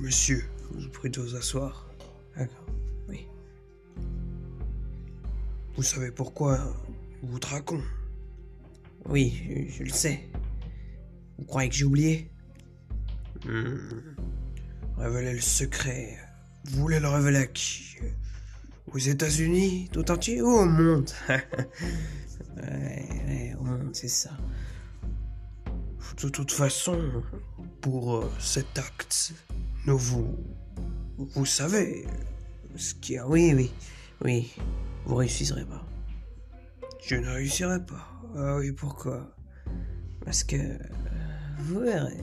Monsieur, vous prie de vous asseoir. D'accord, oui. Vous savez pourquoi vous traquons Oui, je, je le sais. Vous croyez que j'ai oublié? Hmm. Révéler le secret. Vous voulez le révéler à qui? Aux États-Unis tout entier ou au monde? Ouais, ouais, au monde, c'est ça. De toute façon, pour euh, cet acte, vous. Vous savez ce qu'il y a. Oui, oui, oui. Vous réussirez pas. Je ne réussirai pas. Ah oui, pourquoi? Parce que. euh, Vous verrez.